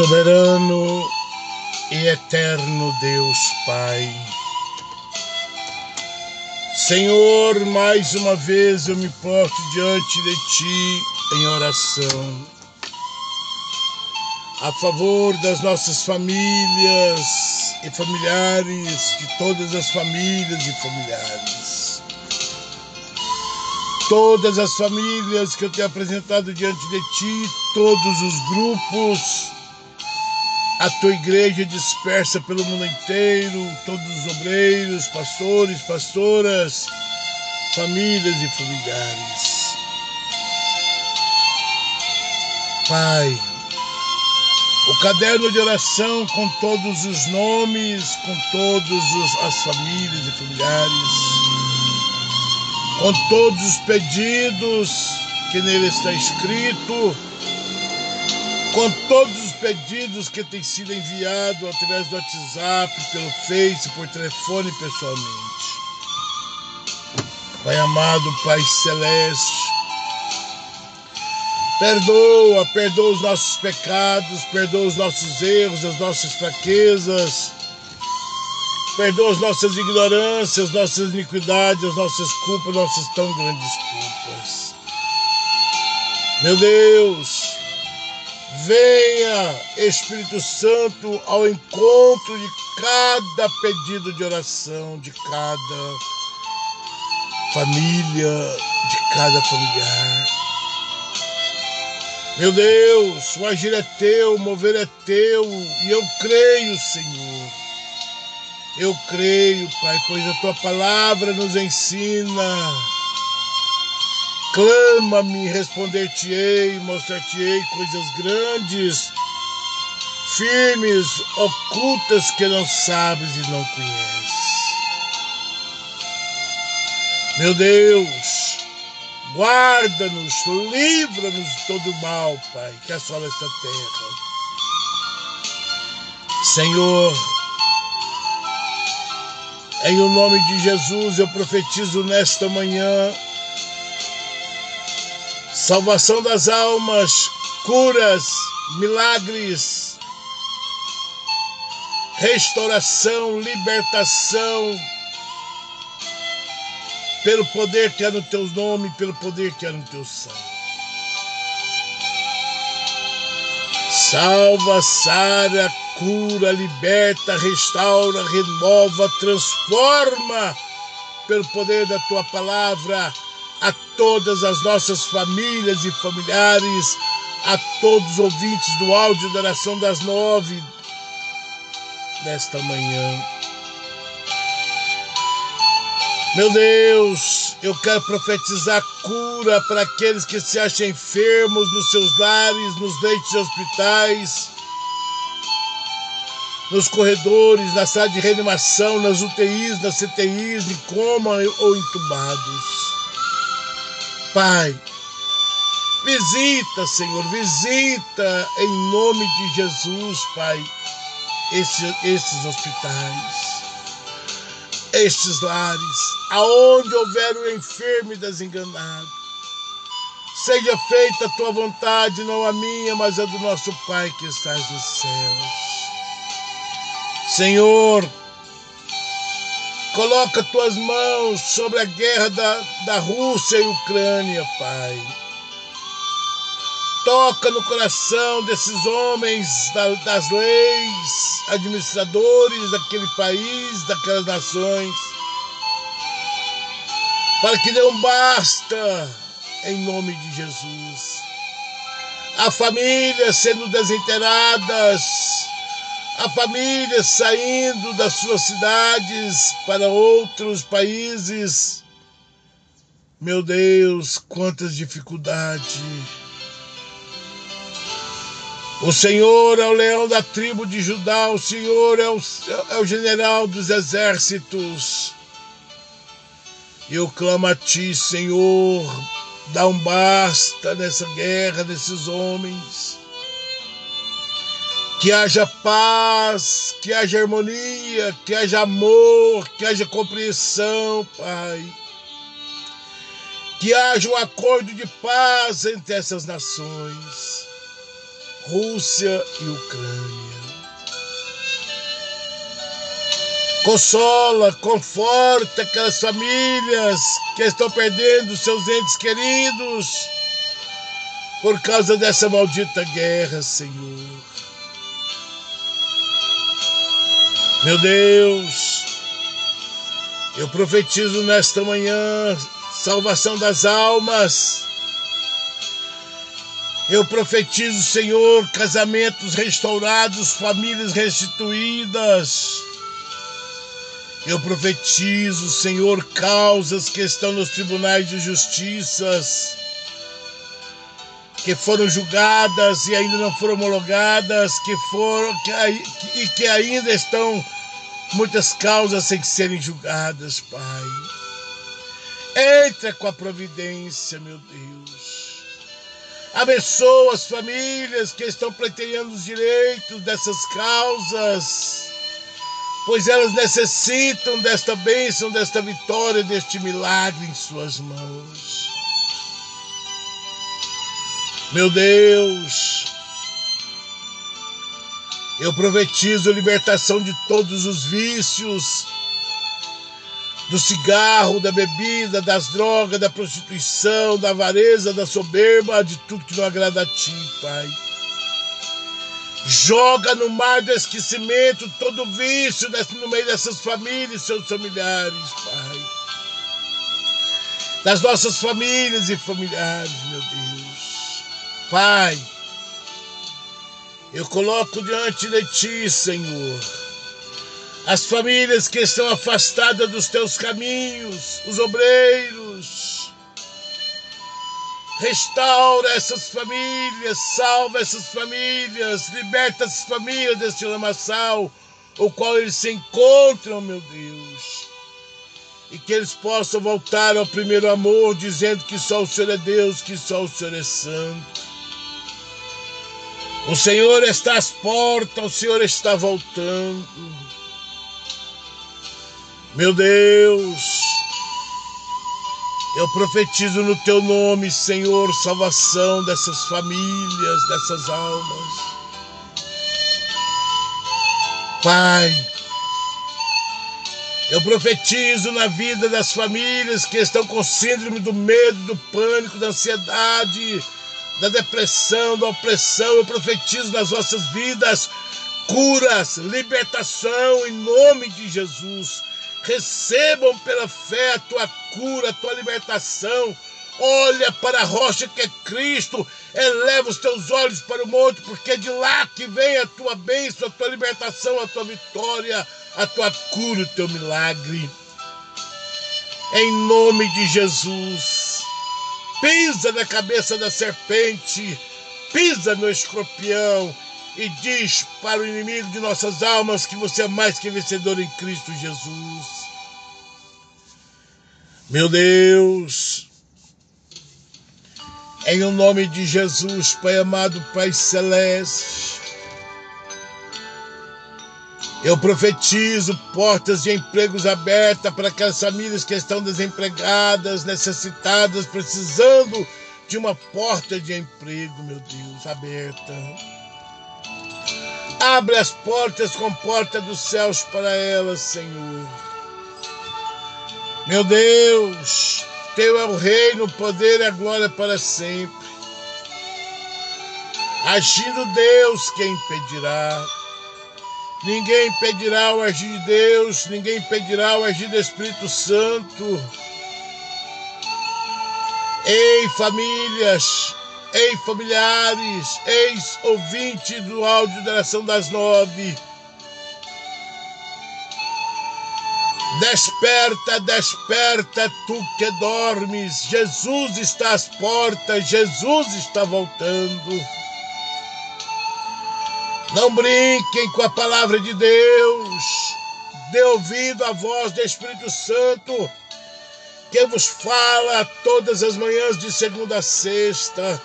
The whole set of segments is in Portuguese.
Soberano e eterno Deus Pai. Senhor, mais uma vez eu me porto diante de Ti em oração, a favor das nossas famílias e familiares, de todas as famílias e familiares. Todas as famílias que eu tenho apresentado diante de Ti, todos os grupos, a tua igreja dispersa pelo mundo inteiro, todos os obreiros, pastores, pastoras, famílias e familiares. Pai, o caderno de oração com todos os nomes, com todas as famílias e familiares, com todos os pedidos que nele está escrito, com todos os pedidos que têm sido enviados através do WhatsApp, pelo Face, por telefone pessoalmente. Pai amado, Pai celeste, perdoa, perdoa os nossos pecados, perdoa os nossos erros, as nossas fraquezas, perdoa as nossas ignorâncias, nossas iniquidades, as nossas culpas, nossas tão grandes culpas. Meu Deus, Venha, Espírito Santo, ao encontro de cada pedido de oração, de cada família, de cada familiar. Meu Deus, o agir é teu, o mover é teu, e eu creio, Senhor. Eu creio, Pai, pois a tua palavra nos ensina Clama-me, responder-te-ei, mostrar-te-ei coisas grandes, firmes, ocultas que não sabes e não conheces. Meu Deus, guarda-nos, livra-nos de todo mal, Pai, que assola esta terra. Senhor, em o nome de Jesus eu profetizo nesta manhã salvação das almas, curas, milagres, restauração, libertação, pelo poder que há no teu nome, pelo poder que há no teu sangue. Salva, sara, cura, liberta, restaura, renova, transforma pelo poder da tua palavra a todas as nossas famílias e familiares, a todos os ouvintes do áudio da oração das nove desta manhã. Meu Deus, eu quero profetizar cura para aqueles que se acham enfermos nos seus lares, nos leitos de hospitais, nos corredores, na sala de reanimação, nas UTIs, nas CTIs, em coma ou entubados. Pai. Visita, Senhor, visita em nome de Jesus, Pai, esses, esses hospitais, estes lares, aonde houver o enfermo e desenganado. Seja feita a tua vontade, não a minha, mas a do nosso Pai que estás nos céus. Senhor, Coloca tuas mãos sobre a guerra da, da Rússia e Ucrânia, Pai. Toca no coração desses homens da, das leis, administradores daquele país, daquelas nações, para que não basta, em nome de Jesus. A família sendo desinteiradas, a família saindo das suas cidades para outros países. Meu Deus, quantas dificuldades. O Senhor é o leão da tribo de Judá, o Senhor é o, é o general dos exércitos. Eu clamo a Ti, Senhor, dá um basta nessa guerra desses homens que haja paz, que haja harmonia, que haja amor, que haja compreensão, Pai. Que haja um acordo de paz entre essas nações. Rússia e Ucrânia. Consola, conforta aquelas famílias que estão perdendo seus entes queridos por causa dessa maldita guerra, Senhor. Meu Deus, eu profetizo nesta manhã salvação das almas. Eu profetizo, Senhor, casamentos restaurados, famílias restituídas. Eu profetizo, Senhor, causas que estão nos tribunais de justiças, que foram julgadas e ainda não foram homologadas, que foram que, e que ainda estão muitas causas sem serem julgadas, Pai. Entra com a providência, meu Deus. Abençoa as famílias que estão pleiteando os direitos dessas causas, pois elas necessitam desta bênção, desta vitória, deste milagre em suas mãos. Meu Deus, eu profetizo libertação de todos os vícios, do cigarro, da bebida, das drogas, da prostituição, da avareza, da soberba, de tudo que não agrada a ti, Pai. Joga no mar do esquecimento todo vício no meio dessas famílias seus familiares, Pai. Das nossas famílias e familiares, meu Deus. Pai, eu coloco diante de ti, Senhor, as famílias que estão afastadas dos teus caminhos, os obreiros. Restaura essas famílias, salva essas famílias, liberta essas famílias desse lamaçal, o qual eles se encontram, meu Deus. E que eles possam voltar ao primeiro amor, dizendo que só o Senhor é Deus, que só o Senhor é santo. O Senhor está às portas, o Senhor está voltando. Meu Deus, eu profetizo no teu nome, Senhor, salvação dessas famílias, dessas almas. Pai, eu profetizo na vida das famílias que estão com síndrome do medo, do pânico, da ansiedade, da depressão, da opressão. Eu profetizo nas vossas vidas curas, libertação em nome de Jesus. Recebam pela fé a tua cura, a tua libertação. Olha para a rocha que é Cristo, eleva os teus olhos para o monte, porque é de lá que vem a tua bênção, a tua libertação, a tua vitória, a tua cura, o teu milagre. Em nome de Jesus pisa na cabeça da serpente, pisa no escorpião e diz para o inimigo de nossas almas que você é mais que vencedor em Cristo Jesus. Meu Deus, em o nome de Jesus, Pai amado, Pai celeste, eu profetizo portas de empregos abertas para aquelas famílias que estão desempregadas, necessitadas, precisando de uma porta de emprego, meu Deus, aberta. Abre as portas com porta dos céus para elas, Senhor. Meu Deus, teu é o reino, o poder e a glória para sempre. Agindo Deus, quem impedirá? Ninguém impedirá o agir de Deus, ninguém impedirá o agir do Espírito Santo. Ei, famílias, ei, familiares, eis ouvinte do áudio da oração das nove. Desperta, desperta, tu que dormes. Jesus está às portas, Jesus está voltando. Não brinquem com a palavra de Deus. Dê ouvido à voz do Espírito Santo, que vos fala todas as manhãs de segunda a sexta.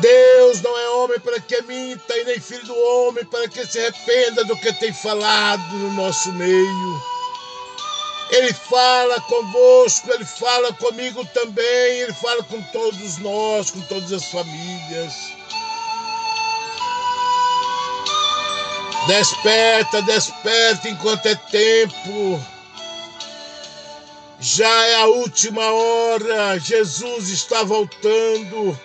Deus não é homem para que minta, e nem filho do homem para que se arrependa do que tem falado no nosso meio. Ele fala convosco, ele fala comigo também, ele fala com todos nós, com todas as famílias. Desperta, desperta enquanto é tempo. Já é a última hora, Jesus está voltando.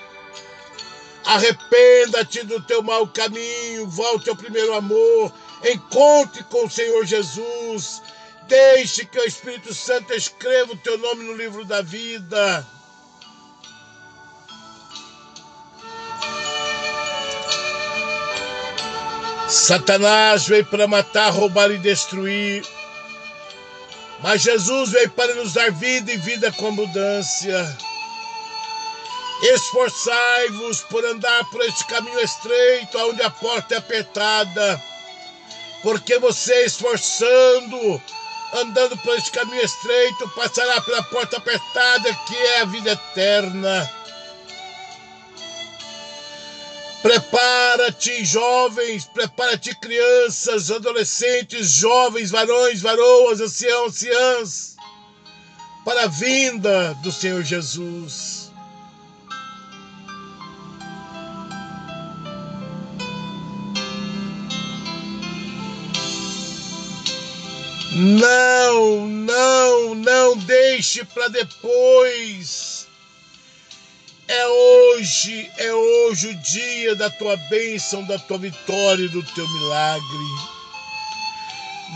Arrependa-te do teu mau caminho, volte ao primeiro amor, encontre com o Senhor Jesus. Deixe que o Espírito Santo escreva o teu nome no livro da vida. Satanás veio para matar, roubar e destruir. Mas Jesus veio para nos dar vida e vida com abundância. Esforçai-vos por andar por este caminho estreito, onde a porta é apertada, porque você esforçando, andando por este caminho estreito, passará pela porta apertada, que é a vida eterna. Prepara-te, jovens, prepara-te, crianças, adolescentes, jovens, varões, varoas, anciãos, anciãs, para a vinda do Senhor Jesus. Não, não, não deixe para depois é hoje, é hoje o dia da tua bênção, da tua vitória e do teu milagre.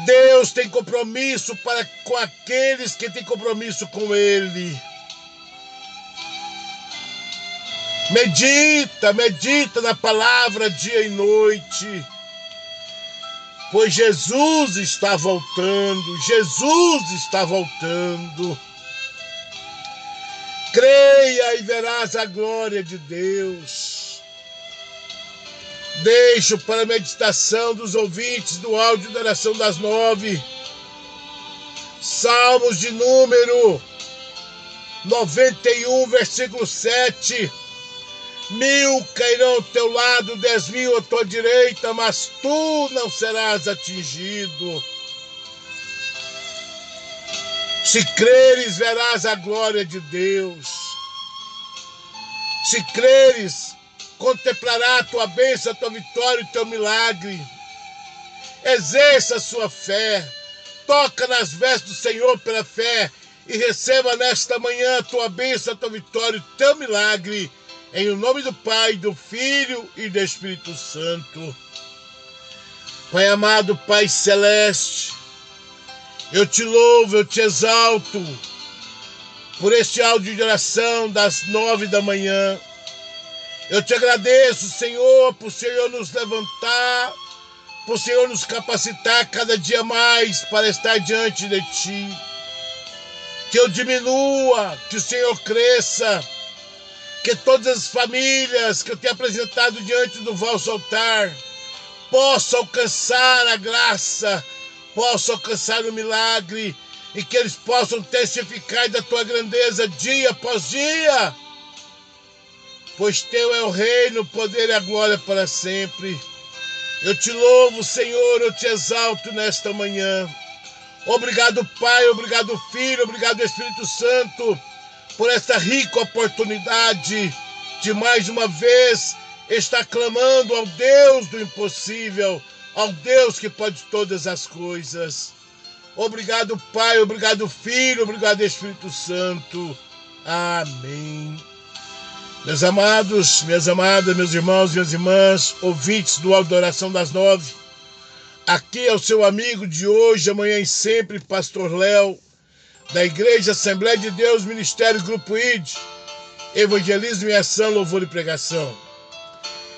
Deus tem compromisso para com aqueles que têm compromisso com Ele. Medita, medita na palavra dia e noite. Pois Jesus está voltando, Jesus está voltando. Creia e verás a glória de Deus. Deixo para a meditação dos ouvintes do áudio da oração das nove. Salmos de número 91, versículo 7. Mil cairão ao teu lado, dez mil à tua direita, mas tu não serás atingido. Se creres, verás a glória de Deus. Se creres, contemplará a tua bênção, a tua vitória e o teu milagre. Exerça a sua fé. Toca nas vestes do Senhor pela fé e receba nesta manhã a tua bênção, a tua vitória e o teu milagre. Em o nome do Pai, do Filho e do Espírito Santo. Pai amado, Pai celeste, eu te louvo, eu te exalto por este áudio de oração das nove da manhã. Eu te agradeço, Senhor, por o Senhor nos levantar, por o Senhor nos capacitar cada dia mais para estar diante de Ti. Que eu diminua, que o Senhor cresça, que todas as famílias que eu tenho apresentado diante do vosso altar possam alcançar a graça possam alcançar o milagre e que eles possam testificar da tua grandeza dia após dia. Pois teu é o reino, o poder e a glória para sempre. Eu te louvo, Senhor, eu te exalto nesta manhã. Obrigado, Pai, obrigado, Filho, obrigado, Espírito Santo, por esta rica oportunidade de mais uma vez estar clamando ao Deus do impossível ao Deus que pode todas as coisas. Obrigado, Pai, obrigado, Filho, obrigado, Espírito Santo. Amém. Meus amados, minhas amadas, meus irmãos, minhas irmãs, ouvintes do Adoração das Nove, aqui é o seu amigo de hoje, amanhã e sempre, Pastor Léo, da Igreja Assembleia de Deus, Ministério Grupo ID, Evangelismo e Ação, Louvor e Pregação.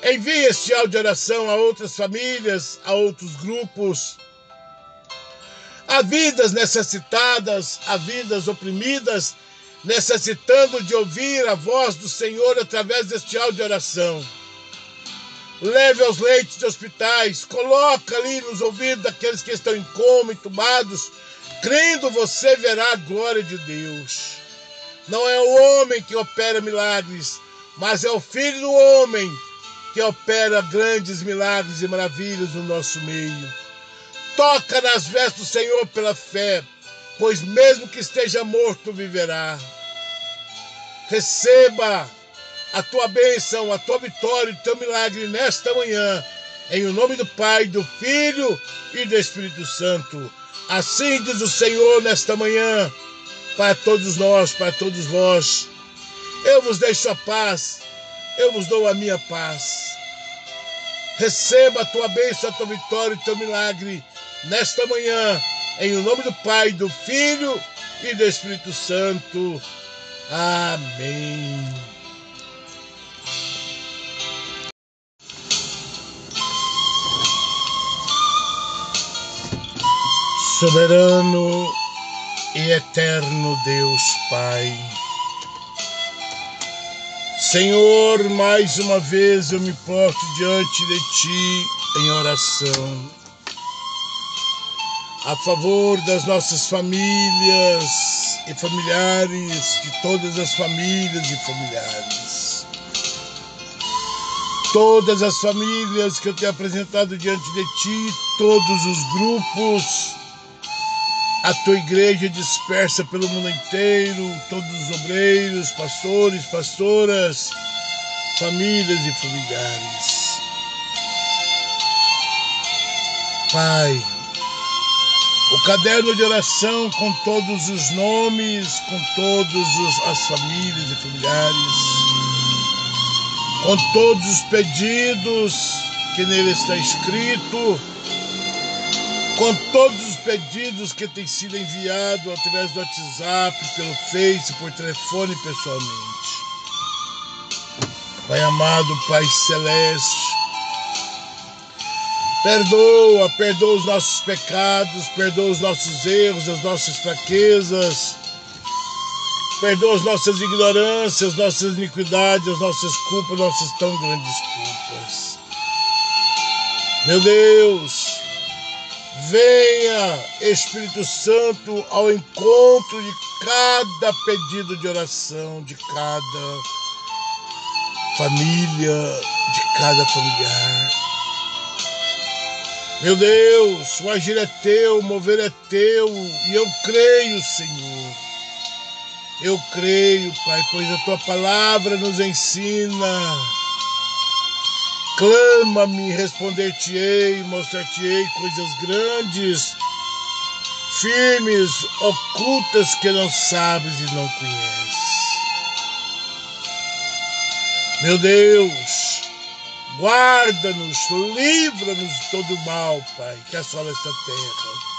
Envie este áudio de oração a outras famílias, a outros grupos, a vidas necessitadas, a vidas oprimidas, necessitando de ouvir a voz do Senhor através deste áudio de oração. Leve aos leitos de hospitais, coloca ali nos ouvidos daqueles que estão em coma, entubados, crendo você verá a glória de Deus. Não é o homem que opera milagres, mas é o Filho do homem que opera grandes milagres e maravilhas no nosso meio. Toca nas vestes do Senhor pela fé pois mesmo que esteja morto, viverá. Receba a tua bênção, a tua vitória, o teu milagre nesta manhã, em o nome do Pai, do Filho e do Espírito Santo. Assim diz o Senhor nesta manhã, para todos nós, para todos vós. Eu vos deixo a paz, eu vos dou a minha paz. Receba a tua bênção, a tua vitória, o teu milagre nesta manhã, em nome do Pai, do Filho e do Espírito Santo. Amém. Soberano e eterno Deus Pai. Senhor, mais uma vez eu me porto diante de Ti em oração, a favor das nossas famílias e familiares, de todas as famílias e familiares. Todas as famílias que eu tenho apresentado diante de Ti, todos os grupos, a tua igreja dispersa pelo mundo inteiro, todos os obreiros, pastores, pastoras, famílias e familiares. Pai, o caderno de oração com todos os nomes, com todas as famílias e familiares, com todos os pedidos que nele está escrito, com todos os pedidos que têm sido enviados através do WhatsApp, pelo Face, por telefone pessoalmente. Pai amado, Pai celeste, perdoa, perdoa os nossos pecados, perdoa os nossos erros, as nossas fraquezas, perdoa as nossas ignorâncias, nossas iniquidades, as nossas culpas, nossas tão grandes culpas. Meu Deus, Venha, Espírito Santo, ao encontro de cada pedido de oração, de cada família, de cada familiar. Meu Deus, o agir é teu, o mover é teu, e eu creio, Senhor. Eu creio, Pai, pois a tua palavra nos ensina Clama-me, responder-te-ei, mostrar-te-ei coisas grandes, firmes, ocultas que não sabes e não conheces. Meu Deus, guarda-nos, livra-nos de todo mal, Pai, que assola esta terra.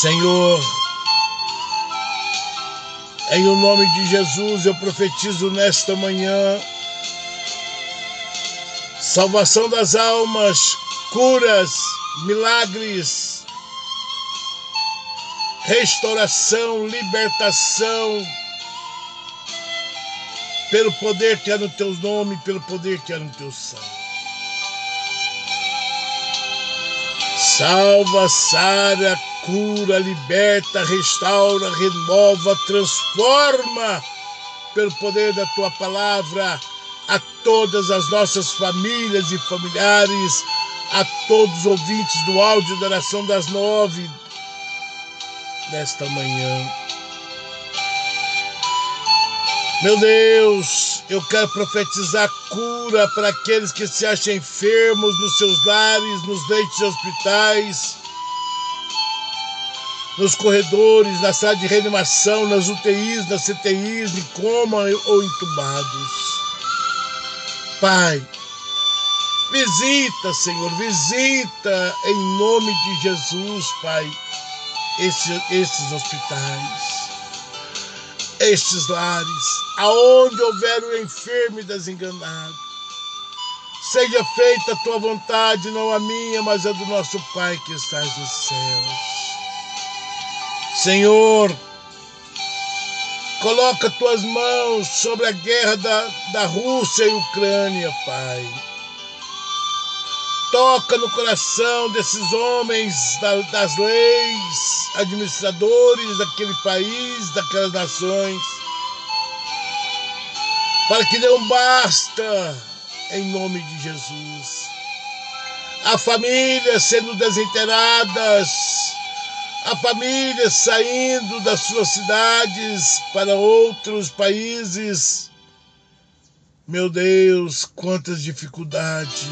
Senhor, em o nome de Jesus eu profetizo nesta manhã salvação das almas, curas, milagres, restauração, libertação, pelo poder que há no teu nome, pelo poder que há no teu sangue. Salva, sara, cura, liberta, restaura, renova, transforma pelo poder da tua palavra a todas as nossas famílias e familiares, a todos os ouvintes do áudio da oração das nove desta manhã. Meu Deus, eu quero profetizar cura para aqueles que se acham enfermos nos seus lares, nos leitos de hospitais, nos corredores, na sala de reanimação, nas UTIs, nas CTIs, em coma ou entubados. Pai. Visita, Senhor, visita em nome de Jesus, Pai, esses, esses hospitais, estes lares, aonde houver o enfermo e desenganado. Seja feita a tua vontade, não a minha, mas a do nosso Pai que estás nos céus. Senhor, Coloca tuas mãos sobre a guerra da, da Rússia e Ucrânia, Pai. Toca no coração desses homens da, das leis, administradores daquele país, daquelas nações, para que não basta, em nome de Jesus. A família sendo desinteiradas, Há famílias saindo das suas cidades para outros países. Meu Deus, quantas dificuldades.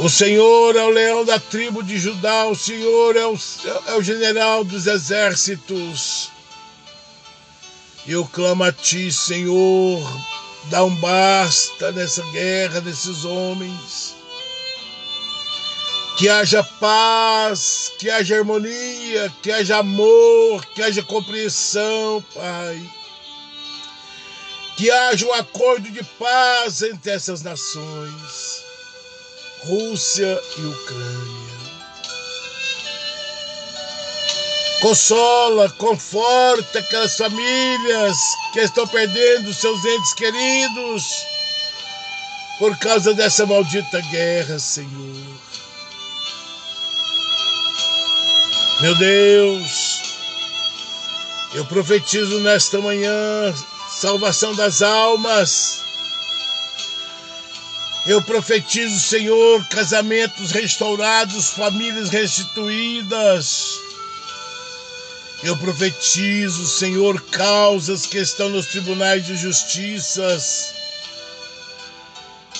O Senhor é o leão da tribo de Judá, o Senhor é o, é o general dos exércitos. Eu clamo a Ti, Senhor, dá um basta nessa guerra desses homens. Que haja paz, que haja harmonia, que haja amor, que haja compreensão, Pai. Que haja um acordo de paz entre essas nações. Rússia e Ucrânia. Consola, conforta aquelas famílias que estão perdendo seus entes queridos por causa dessa maldita guerra, Senhor. Meu Deus, eu profetizo nesta manhã salvação das almas eu profetizo, Senhor, casamentos restaurados, famílias restituídas. Eu profetizo, Senhor, causas que estão nos tribunais de justiças,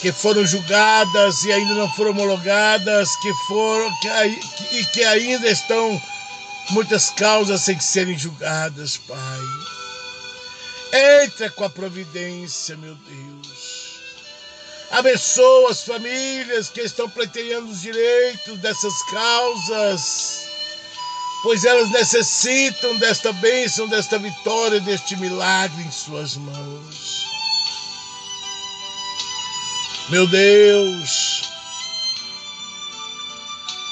que foram julgadas e ainda não foram homologadas, que foram que, e que ainda estão muitas causas sem serem julgadas, Pai. Entra com a providência, meu Deus. Abençoa as famílias que estão pleiteando os direitos dessas causas, pois elas necessitam desta bênção, desta vitória, deste milagre em suas mãos. Meu Deus,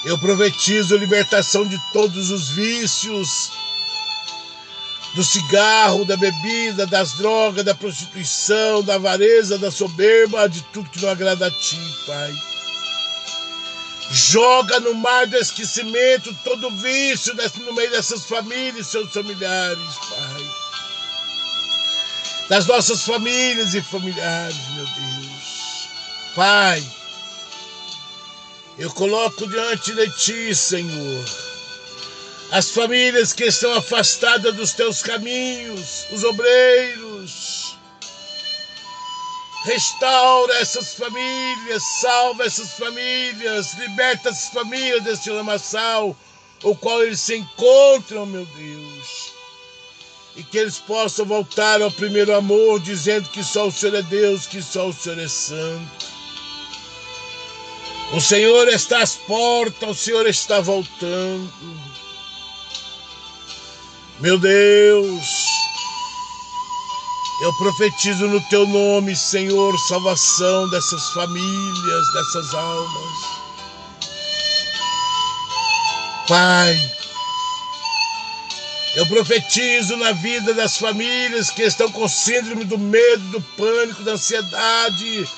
eu profetizo libertação de todos os vícios, do cigarro, da bebida, das drogas, da prostituição, da avareza, da soberba, de tudo que não agrada a ti, Pai. Joga no mar do esquecimento todo vício no meio dessas famílias, seus familiares, Pai. Das nossas famílias e familiares, meu Deus. Pai, eu coloco diante de ti, Senhor as famílias que estão afastadas dos teus caminhos, os obreiros. Restaura essas famílias, salva essas famílias, liberta essas famílias desse lamaçal, o qual eles se encontram, meu Deus. E que eles possam voltar ao primeiro amor, dizendo que só o Senhor é Deus, que só o Senhor é santo. O Senhor está às portas, o Senhor está voltando. Meu Deus, eu profetizo no teu nome, Senhor, salvação dessas famílias, dessas almas. Pai, eu profetizo na vida das famílias que estão com síndrome do medo, do pânico, da ansiedade,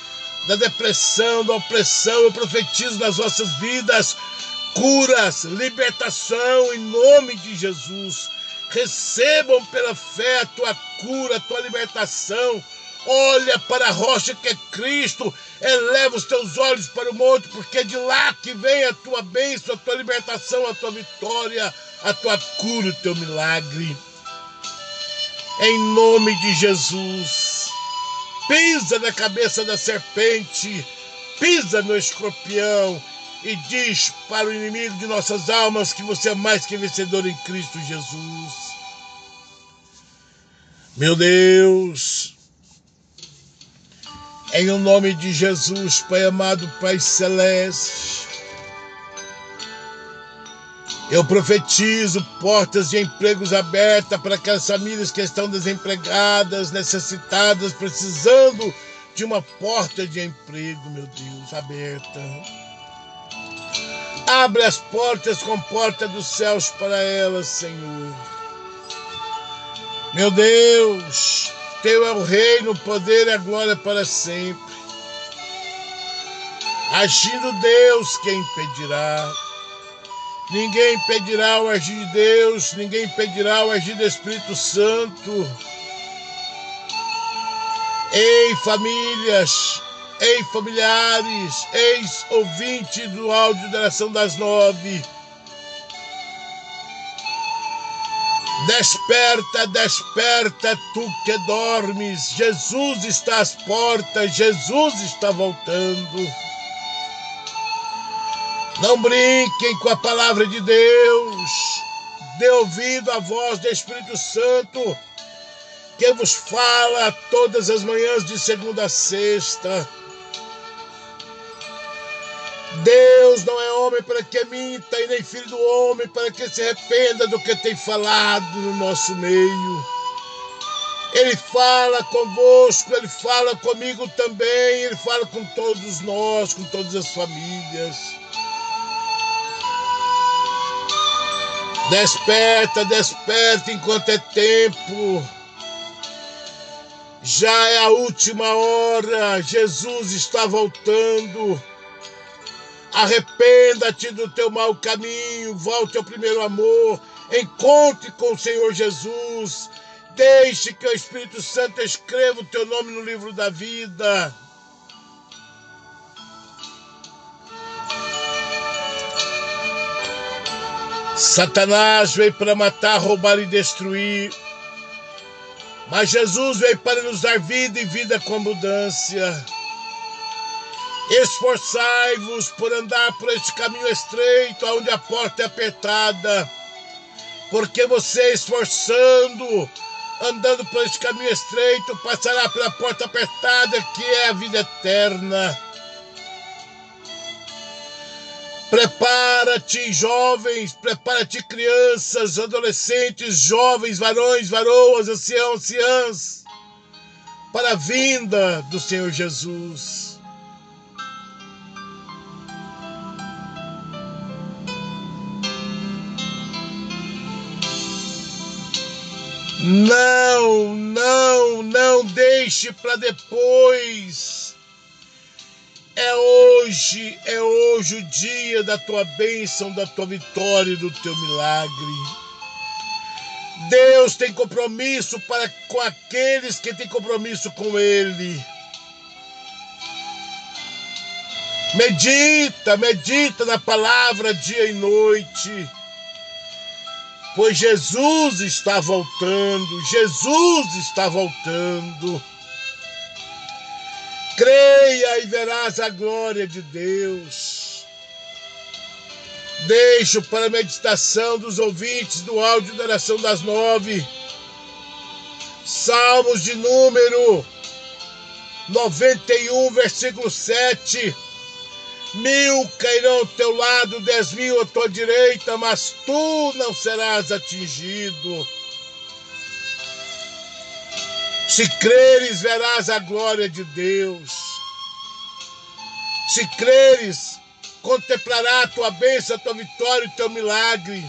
da depressão, da opressão. Eu profetizo nas vossas vidas curas, libertação em nome de Jesus recebam pela fé a tua cura, a tua libertação. Olha para a rocha que é Cristo, eleva os teus olhos para o monte, porque é de lá que vem a tua bênção, a tua libertação, a tua vitória, a tua cura, o teu milagre. Em nome de Jesus, pisa na cabeça da serpente, pisa no escorpião e diz para o inimigo de nossas almas que você é mais que vencedor em Cristo Jesus. Meu Deus, em o nome de Jesus, Pai amado, Pai celeste, eu profetizo portas de empregos abertas para aquelas famílias que estão desempregadas, necessitadas, precisando de uma porta de emprego, meu Deus, aberta. Abre as portas com porta dos céus para elas, Senhor. Meu Deus, teu é o reino, o poder e a glória para sempre. Agindo Deus, quem impedirá? Ninguém pedirá o agir de Deus, ninguém pedirá o agir do Espírito Santo. Ei, famílias, ei, familiares, eis ouvinte do áudio da oração das nove. Desperta, desperta, tu que dormes. Jesus está às portas, Jesus está voltando. Não brinquem com a palavra de Deus. Dê ouvido à voz do Espírito Santo, que vos fala todas as manhãs de segunda a sexta. Deus não é homem para que minta, e nem filho do homem para que se arrependa do que tem falado no nosso meio. Ele fala convosco, ele fala comigo também, ele fala com todos nós, com todas as famílias. Desperta, desperta enquanto é tempo. Já é a última hora, Jesus está voltando. Arrependa-te do teu mau caminho, volte ao primeiro amor, encontre com o Senhor Jesus. Deixe que o Espírito Santo escreva o teu nome no livro da vida. Satanás veio para matar, roubar e destruir. Mas Jesus veio para nos dar vida e vida com abundância. Esforçai-vos por andar por este caminho estreito, onde a porta é apertada, porque você esforçando, andando por este caminho estreito, passará pela porta apertada, que é a vida eterna. Prepara-te, jovens, prepara-te, crianças, adolescentes, jovens, varões, varoas, anciãos, anciãs, para a vinda do Senhor Jesus. Não, não, não deixe para depois. É hoje, é hoje o dia da tua bênção, da tua vitória e do teu milagre. Deus tem compromisso para com aqueles que têm compromisso com Ele. Medita, medita na palavra dia e noite pois Jesus está voltando, Jesus está voltando. Creia e verás a glória de Deus. Deixo para a meditação dos ouvintes do áudio da oração das nove. Salmos de número 91, versículo 7 Mil cairão ao teu lado, dez mil à tua direita, mas tu não serás atingido. Se creres, verás a glória de Deus. Se creres, contemplará a tua bênção, a tua vitória e o teu milagre.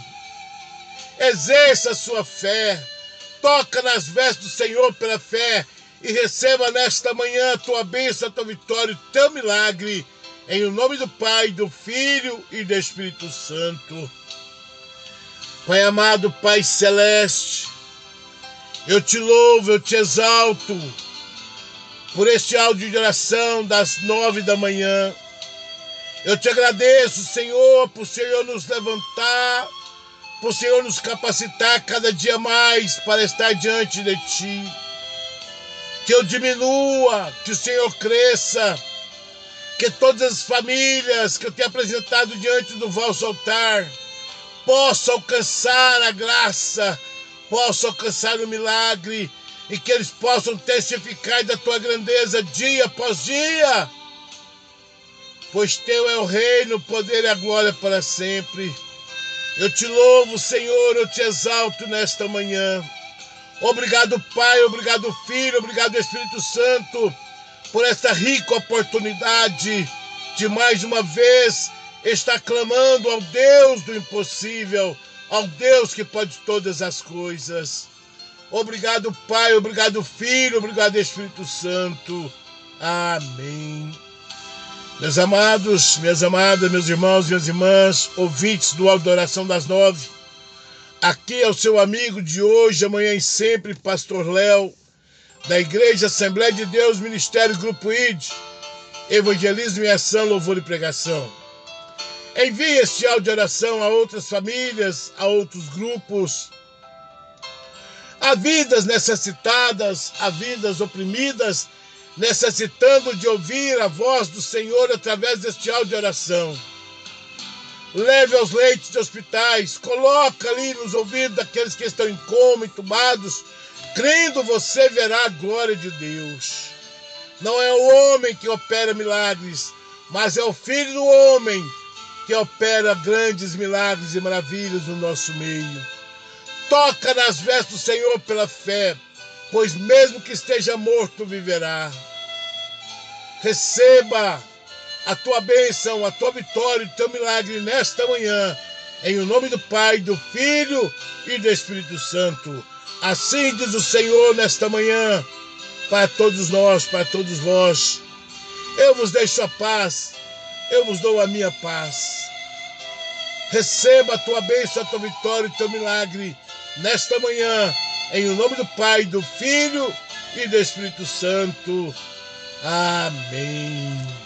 Exerça a sua fé. Toca nas vestes do Senhor pela fé e receba nesta manhã a tua bênção, a tua vitória e o teu milagre em o nome do Pai, do Filho e do Espírito Santo. Pai amado, Pai celeste, eu te louvo, eu te exalto por este áudio de oração das nove da manhã. Eu te agradeço, Senhor, por o Senhor nos levantar, por o Senhor nos capacitar cada dia mais para estar diante de Ti. Que eu diminua, que o Senhor cresça que todas as famílias que eu tenho apresentado diante do vosso altar possam alcançar a graça, possam alcançar o milagre e que eles possam testificar da tua grandeza dia após dia. Pois teu é o reino, o poder e a glória para sempre. Eu te louvo, Senhor, eu te exalto nesta manhã. Obrigado, Pai, obrigado, Filho, obrigado, Espírito Santo por esta rica oportunidade de mais uma vez estar clamando ao Deus do impossível, ao Deus que pode todas as coisas. Obrigado, Pai, obrigado, Filho, obrigado, Espírito Santo. Amém. Meus amados, minhas amadas, meus irmãos, minhas irmãs, ouvintes do Adoração das Nove, aqui é o seu amigo de hoje, amanhã e sempre, Pastor Léo da Igreja Assembleia de Deus, Ministério Grupo ID, Evangelismo e Ação, Louvor e Pregação. Envie este áudio de oração a outras famílias, a outros grupos. Há vidas necessitadas, há vidas oprimidas, necessitando de ouvir a voz do Senhor através deste áudio de oração. Leve aos leitos de hospitais, coloca ali nos ouvidos daqueles que estão em coma, entubados, crendo você verá a glória de Deus. Não é o homem que opera milagres, mas é o Filho do Homem que opera grandes milagres e maravilhas no nosso meio. Toca nas vestes do Senhor pela fé, pois mesmo que esteja morto, viverá. Receba a tua bênção, a tua vitória, o teu milagre nesta manhã, em nome do Pai, do Filho e do Espírito Santo. Assim diz o Senhor nesta manhã, para todos nós, para todos vós. Eu vos deixo a paz, eu vos dou a minha paz. Receba a tua bênção, a tua vitória e o teu milagre nesta manhã, em nome do Pai, do Filho e do Espírito Santo. Amém.